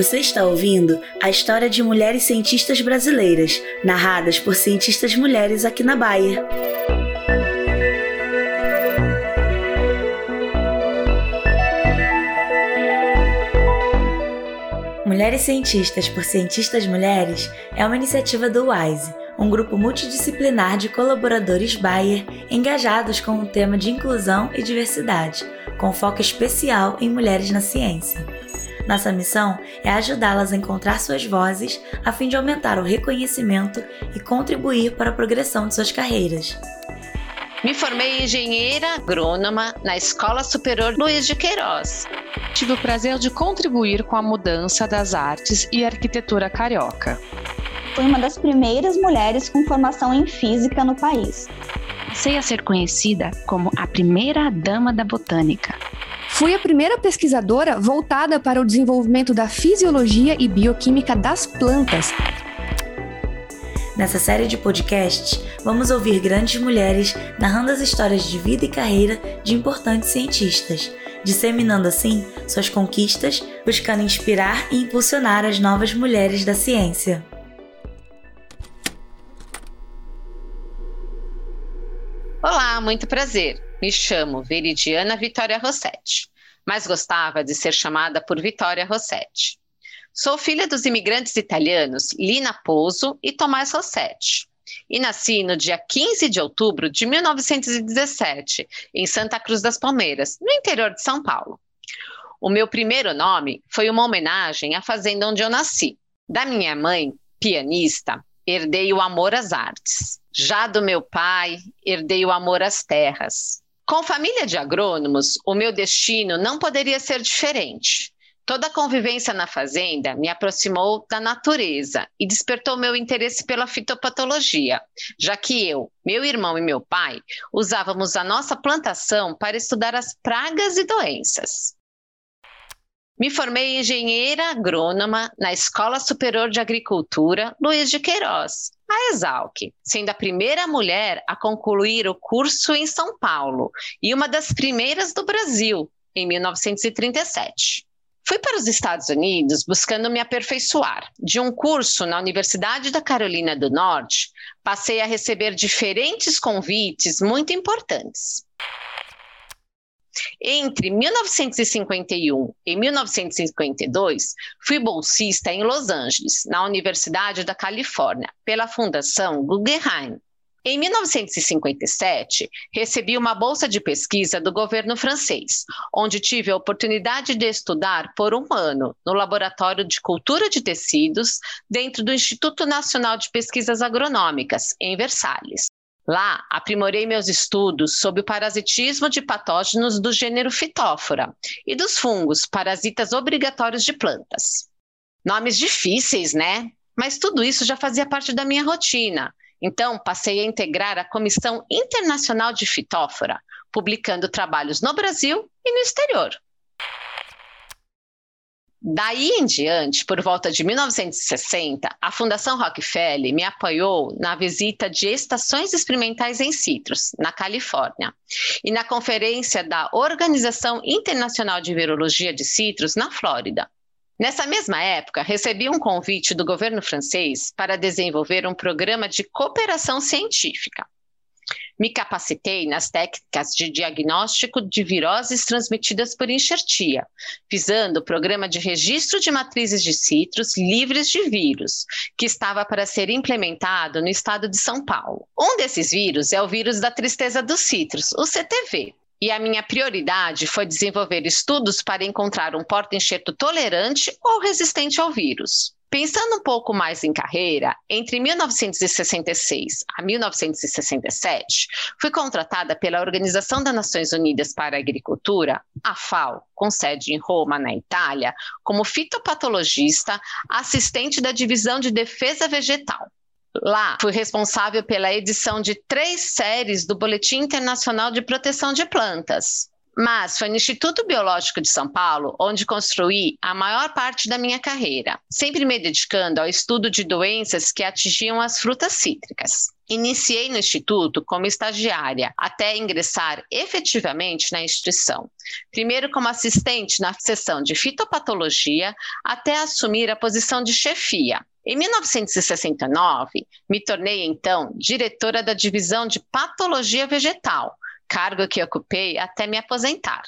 Você está ouvindo a história de mulheres cientistas brasileiras, narradas por cientistas mulheres aqui na Bahia. Mulheres Cientistas por Cientistas Mulheres é uma iniciativa do WISE, um grupo multidisciplinar de colaboradores Bayer engajados com o tema de inclusão e diversidade, com foco especial em mulheres na ciência. Nossa missão é ajudá-las a encontrar suas vozes a fim de aumentar o reconhecimento e contribuir para a progressão de suas carreiras. Me formei engenheira agrônoma na Escola Superior Luiz de Queiroz. Tive o prazer de contribuir com a mudança das artes e arquitetura carioca. Fui uma das primeiras mulheres com formação em física no país. Passei a ser conhecida como a primeira dama da botânica. Fui a primeira pesquisadora voltada para o desenvolvimento da fisiologia e bioquímica das plantas Nessa série de podcasts, vamos ouvir grandes mulheres narrando as histórias de vida e carreira de importantes cientistas, disseminando assim suas conquistas, buscando inspirar e impulsionar as novas mulheres da ciência. Olá, muito prazer. Me chamo Veridiana Vitória Rossetti, mas gostava de ser chamada por Vitória Rossetti. Sou filha dos imigrantes italianos Lina Pozo e Tomás Rossetti. E nasci no dia 15 de outubro de 1917, em Santa Cruz das Palmeiras, no interior de São Paulo. O meu primeiro nome foi uma homenagem à fazenda onde eu nasci. Da minha mãe, pianista, herdei o amor às artes. Já do meu pai, herdei o amor às terras. Com família de agrônomos, o meu destino não poderia ser diferente. Toda a convivência na fazenda me aproximou da natureza e despertou meu interesse pela fitopatologia, já que eu, meu irmão e meu pai usávamos a nossa plantação para estudar as pragas e doenças. Me formei engenheira agrônoma na Escola Superior de Agricultura Luiz de Queiroz, a Exalc, sendo a primeira mulher a concluir o curso em São Paulo e uma das primeiras do Brasil, em 1937. Fui para os Estados Unidos buscando me aperfeiçoar. De um curso na Universidade da Carolina do Norte, passei a receber diferentes convites muito importantes. Entre 1951 e 1952, fui bolsista em Los Angeles, na Universidade da Califórnia, pela Fundação Guggenheim, em 1957, recebi uma bolsa de pesquisa do governo francês, onde tive a oportunidade de estudar por um ano no Laboratório de Cultura de Tecidos, dentro do Instituto Nacional de Pesquisas Agronômicas, em Versalhes. Lá, aprimorei meus estudos sobre o parasitismo de patógenos do gênero Phytophthora e dos fungos parasitas obrigatórios de plantas. Nomes difíceis, né? Mas tudo isso já fazia parte da minha rotina então, passei a integrar a Comissão Internacional de Fitófora, publicando trabalhos no Brasil e no exterior. Daí em diante, por volta de 1960, a Fundação Rockefeller me apoiou na visita de estações experimentais em citros, na Califórnia, e na conferência da Organização Internacional de Virologia de Citros, na Flórida. Nessa mesma época, recebi um convite do governo francês para desenvolver um programa de cooperação científica. Me capacitei nas técnicas de diagnóstico de viroses transmitidas por enxertia, visando o programa de registro de matrizes de citros livres de vírus, que estava para ser implementado no estado de São Paulo. Um desses vírus é o vírus da tristeza dos citros, o CTV, e a minha prioridade foi desenvolver estudos para encontrar um porta-enxerto tolerante ou resistente ao vírus. Pensando um pouco mais em carreira, entre 1966 a 1967, fui contratada pela Organização das Nações Unidas para a Agricultura, a FAO, com sede em Roma, na Itália, como fitopatologista, assistente da Divisão de Defesa Vegetal. Lá, fui responsável pela edição de três séries do Boletim Internacional de Proteção de Plantas. Mas foi no Instituto Biológico de São Paulo onde construí a maior parte da minha carreira, sempre me dedicando ao estudo de doenças que atingiam as frutas cítricas. Iniciei no Instituto como estagiária, até ingressar efetivamente na instituição. Primeiro como assistente na seção de fitopatologia, até assumir a posição de chefia. Em 1969, me tornei então diretora da divisão de patologia vegetal, cargo que ocupei até me aposentar.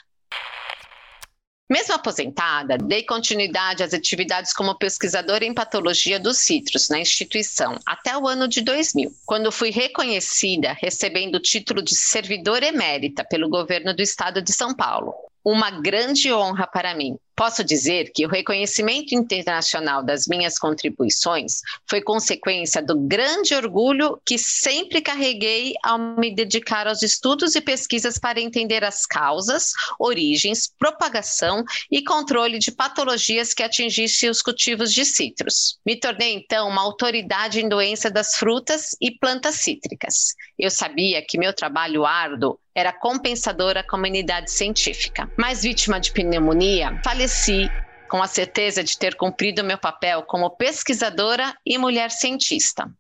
Mesmo aposentada, dei continuidade às atividades como pesquisadora em patologia dos citros na instituição até o ano de 2000, quando fui reconhecida recebendo o título de servidora emérita pelo governo do estado de São Paulo. Uma grande honra para mim, Posso dizer que o reconhecimento internacional das minhas contribuições foi consequência do grande orgulho que sempre carreguei ao me dedicar aos estudos e pesquisas para entender as causas, origens, propagação e controle de patologias que atingissem os cultivos de citros. Me tornei então uma autoridade em doença das frutas e plantas cítricas. Eu sabia que meu trabalho árduo era compensador à comunidade científica. Mas vítima de pneumonia, faleci com a certeza de ter cumprido meu papel como pesquisadora e mulher cientista.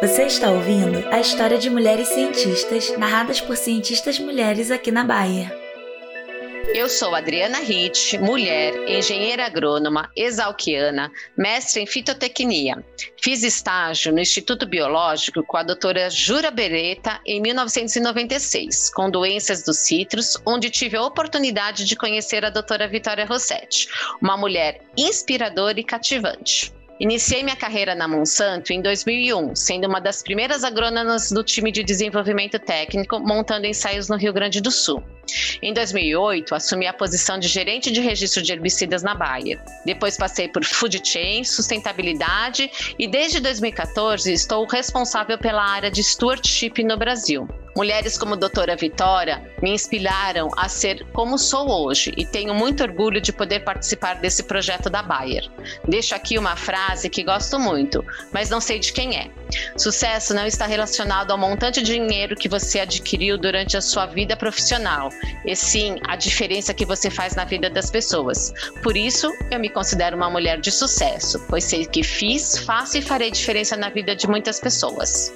Você está ouvindo a história de mulheres cientistas narradas por cientistas mulheres aqui na Bahia. Eu sou Adriana Ritt, mulher, engenheira agrônoma, exalquiana, mestre em fitotecnia. Fiz estágio no Instituto Biológico com a doutora Jura Beretta em 1996, com doenças dos citros, onde tive a oportunidade de conhecer a doutora Vitória Rossetti, uma mulher inspiradora e cativante. Iniciei minha carreira na Monsanto em 2001, sendo uma das primeiras agrônomas do time de desenvolvimento técnico, montando ensaios no Rio Grande do Sul. Em 2008, assumi a posição de gerente de registro de herbicidas na Bayer. Depois passei por food chain, sustentabilidade e desde 2014 estou responsável pela área de stewardship no Brasil. Mulheres como doutora Vitória me inspiraram a ser como sou hoje e tenho muito orgulho de poder participar desse projeto da Bayer. Deixo aqui uma frase que gosto muito, mas não sei de quem é. Sucesso não está relacionado ao montante de dinheiro que você adquiriu durante a sua vida profissional, e sim a diferença que você faz na vida das pessoas. Por isso, eu me considero uma mulher de sucesso, pois sei que fiz, faço e farei diferença na vida de muitas pessoas.